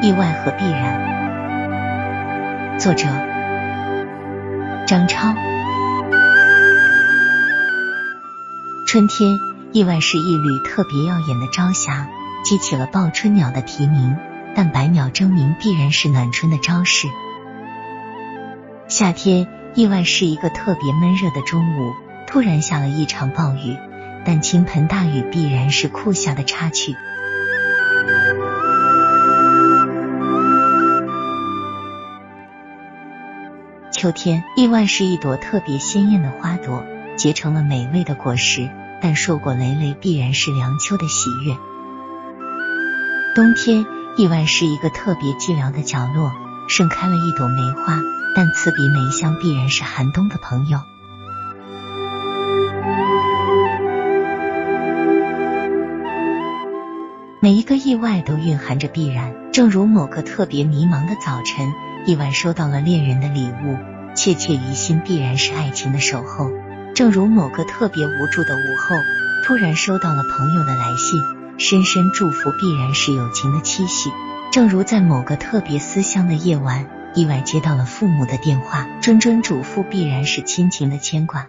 意外和必然。作者：张超。春天，意外是一缕特别耀眼的朝霞，激起了报春鸟的啼鸣。但百鸟争鸣必然是暖春的招式。夏天，意外是一个特别闷热的中午，突然下了一场暴雨。但倾盆大雨必然是酷夏的插曲。秋天，意外是一朵特别鲜艳的花朵，结成了美味的果实。但硕果累累必然是凉秋的喜悦。冬天，意外是一个特别寂寥的角落，盛开了一朵梅花。但刺鼻梅香必然是寒冬的朋友。每一个意外都蕴含着必然，正如某个特别迷茫的早晨，意外收到了恋人的礼物，切切于心，必然是爱情的守候；正如某个特别无助的午后，突然收到了朋友的来信，深深祝福，必然是友情的期许；正如在某个特别思乡的夜晚，意外接到了父母的电话，谆谆嘱咐，必然是亲情的牵挂。